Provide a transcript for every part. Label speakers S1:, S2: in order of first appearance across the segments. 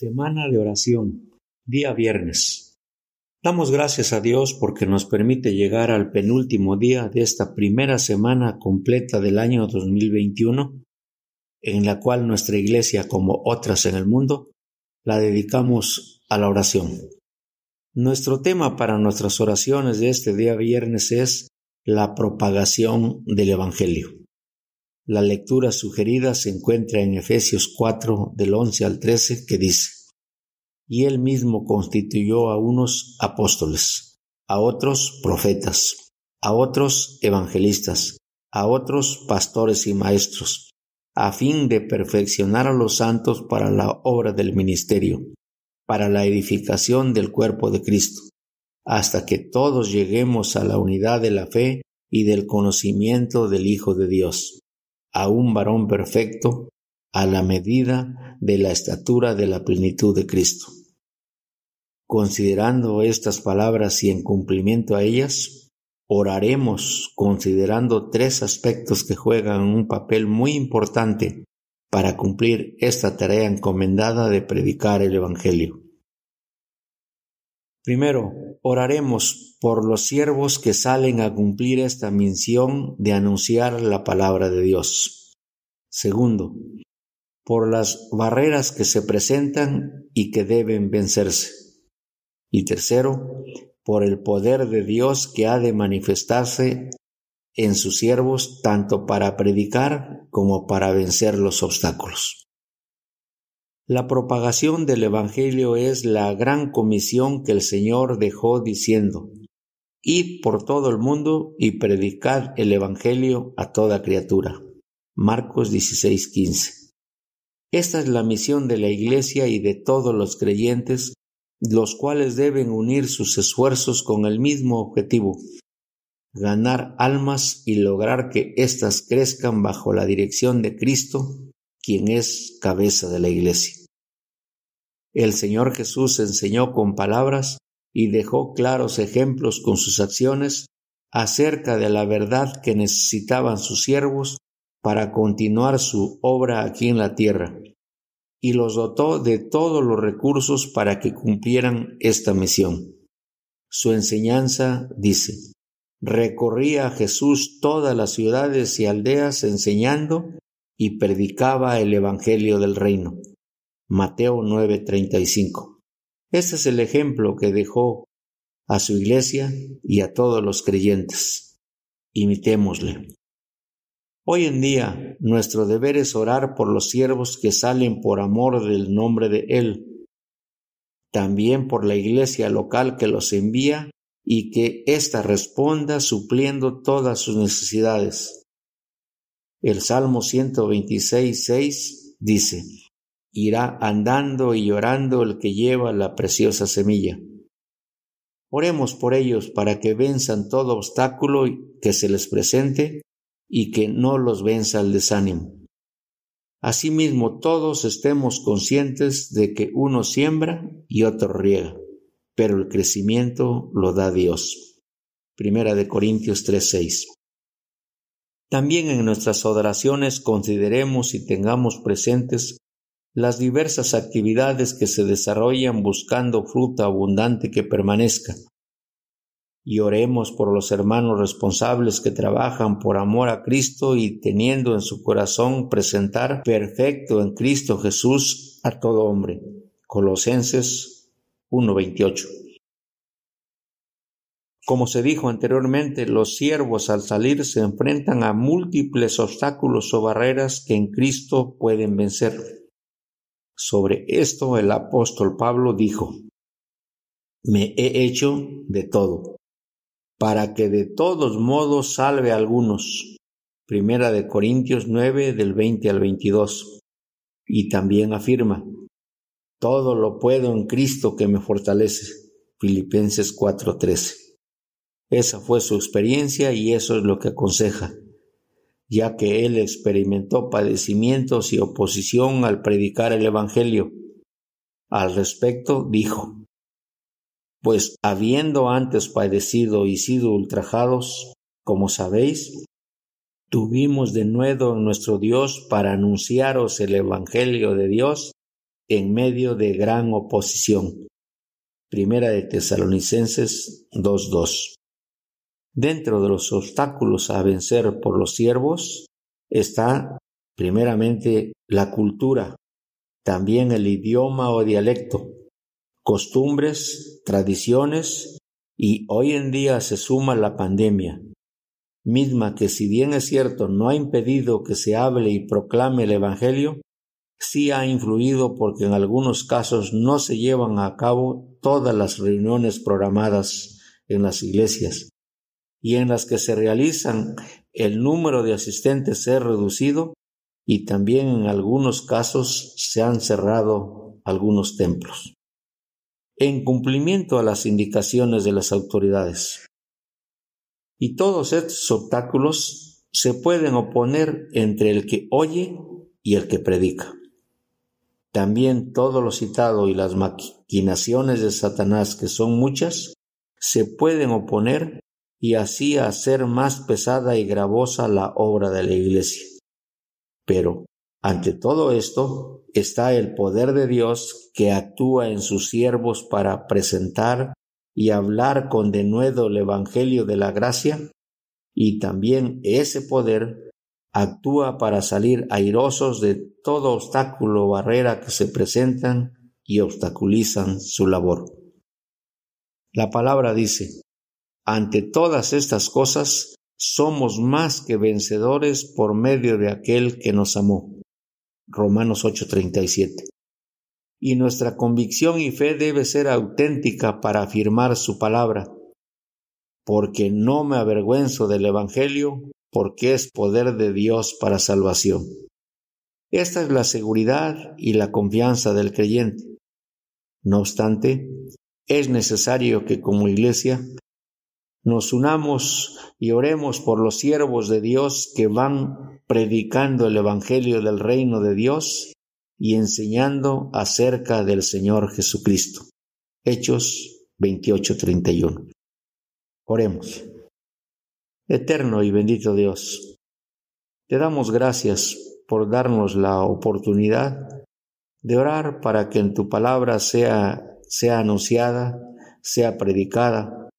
S1: Semana de oración, día viernes. Damos gracias a Dios porque nos permite llegar al penúltimo día de esta primera semana completa del año 2021, en la cual nuestra iglesia, como otras en el mundo, la dedicamos a la oración. Nuestro tema para nuestras oraciones de este día viernes es la propagación del Evangelio. La lectura sugerida se encuentra en Efesios 4 del 11 al 13 que dice, Y él mismo constituyó a unos apóstoles, a otros profetas, a otros evangelistas, a otros pastores y maestros, a fin de perfeccionar a los santos para la obra del ministerio, para la edificación del cuerpo de Cristo, hasta que todos lleguemos a la unidad de la fe y del conocimiento del Hijo de Dios a un varón perfecto a la medida de la estatura de la plenitud de Cristo. Considerando estas palabras y en cumplimiento a ellas, oraremos considerando tres aspectos que juegan un papel muy importante para cumplir esta tarea encomendada de predicar el Evangelio. Primero, oraremos por los siervos que salen a cumplir esta misión de anunciar la palabra de Dios. Segundo, por las barreras que se presentan y que deben vencerse. Y tercero, por el poder de Dios que ha de manifestarse en sus siervos tanto para predicar como para vencer los obstáculos. La propagación del Evangelio es la gran comisión que el Señor dejó diciendo, Id por todo el mundo y predicad el Evangelio a toda criatura. Marcos 16:15. Esta es la misión de la Iglesia y de todos los creyentes, los cuales deben unir sus esfuerzos con el mismo objetivo, ganar almas y lograr que éstas crezcan bajo la dirección de Cristo, quien es cabeza de la Iglesia. El Señor Jesús enseñó con palabras y dejó claros ejemplos con sus acciones acerca de la verdad que necesitaban sus siervos para continuar su obra aquí en la tierra, y los dotó de todos los recursos para que cumplieran esta misión. Su enseñanza dice, recorría Jesús todas las ciudades y aldeas enseñando y predicaba el Evangelio del reino Mateo 9:35. Este es el ejemplo que dejó a su iglesia y a todos los creyentes. Imitémosle. Hoy en día nuestro deber es orar por los siervos que salen por amor del nombre de Él, también por la iglesia local que los envía y que ésta responda supliendo todas sus necesidades. El Salmo 126, dice, irá andando y llorando el que lleva la preciosa semilla. Oremos por ellos para que venzan todo obstáculo que se les presente y que no los venza el desánimo. Asimismo, todos estemos conscientes de que uno siembra y otro riega, pero el crecimiento lo da Dios. Primera de Corintios 3:6. También en nuestras oraciones consideremos y tengamos presentes las diversas actividades que se desarrollan buscando fruta abundante que permanezca. Y oremos por los hermanos responsables que trabajan por amor a Cristo y teniendo en su corazón presentar perfecto en Cristo Jesús a todo hombre. Colosenses 1:28. Como se dijo anteriormente, los siervos al salir se enfrentan a múltiples obstáculos o barreras que en Cristo pueden vencer. Sobre esto el apóstol Pablo dijo, Me he hecho de todo, para que de todos modos salve a algunos. Primera de Corintios 9 del 20 al 22. Y también afirma, Todo lo puedo en Cristo que me fortalece. Filipenses 4:13. Esa fue su experiencia y eso es lo que aconseja ya que él experimentó padecimientos y oposición al predicar el Evangelio. Al respecto dijo, Pues habiendo antes padecido y sido ultrajados, como sabéis, tuvimos de nuevo en nuestro Dios para anunciaros el Evangelio de Dios, en medio de gran oposición. Primera de Tesalonicenses 2.2. Dentro de los obstáculos a vencer por los siervos está primeramente la cultura, también el idioma o dialecto, costumbres, tradiciones y hoy en día se suma la pandemia, misma que si bien es cierto no ha impedido que se hable y proclame el Evangelio, sí ha influido porque en algunos casos no se llevan a cabo todas las reuniones programadas en las iglesias y en las que se realizan el número de asistentes ha reducido y también en algunos casos se han cerrado algunos templos. En cumplimiento a las indicaciones de las autoridades. Y todos estos obstáculos se pueden oponer entre el que oye y el que predica. También todo lo citado y las maquinaciones de Satanás, que son muchas, se pueden oponer y así hacer más pesada y gravosa la obra de la Iglesia. Pero, ante todo esto, está el poder de Dios que actúa en sus siervos para presentar y hablar con denuedo el Evangelio de la gracia, y también ese poder actúa para salir airosos de todo obstáculo o barrera que se presentan y obstaculizan su labor. La palabra dice, ante todas estas cosas, somos más que vencedores por medio de aquel que nos amó. Romanos 8:37. Y nuestra convicción y fe debe ser auténtica para afirmar su palabra, porque no me avergüenzo del Evangelio, porque es poder de Dios para salvación. Esta es la seguridad y la confianza del creyente. No obstante, es necesario que como iglesia nos unamos y oremos por los siervos de Dios que van predicando el Evangelio del reino de Dios y enseñando acerca del Señor Jesucristo. Hechos 28:31. Oremos. Eterno y bendito Dios, te damos gracias por darnos la oportunidad de orar para que en tu palabra sea, sea anunciada, sea predicada,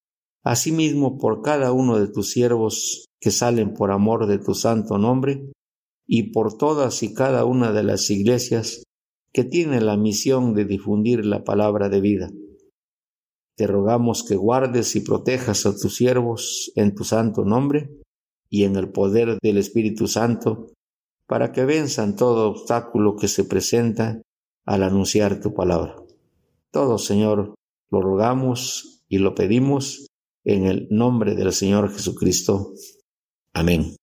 S1: asimismo por cada uno de tus siervos que salen por amor de tu santo nombre, y por todas y cada una de las iglesias que tienen la misión de difundir la palabra de vida. Te rogamos que guardes y protejas a tus siervos en tu santo nombre y en el poder del Espíritu Santo, para que venzan todo obstáculo que se presenta al anunciar tu palabra. Todo, Señor, lo rogamos y lo pedimos en el nombre del Señor Jesucristo. Amén.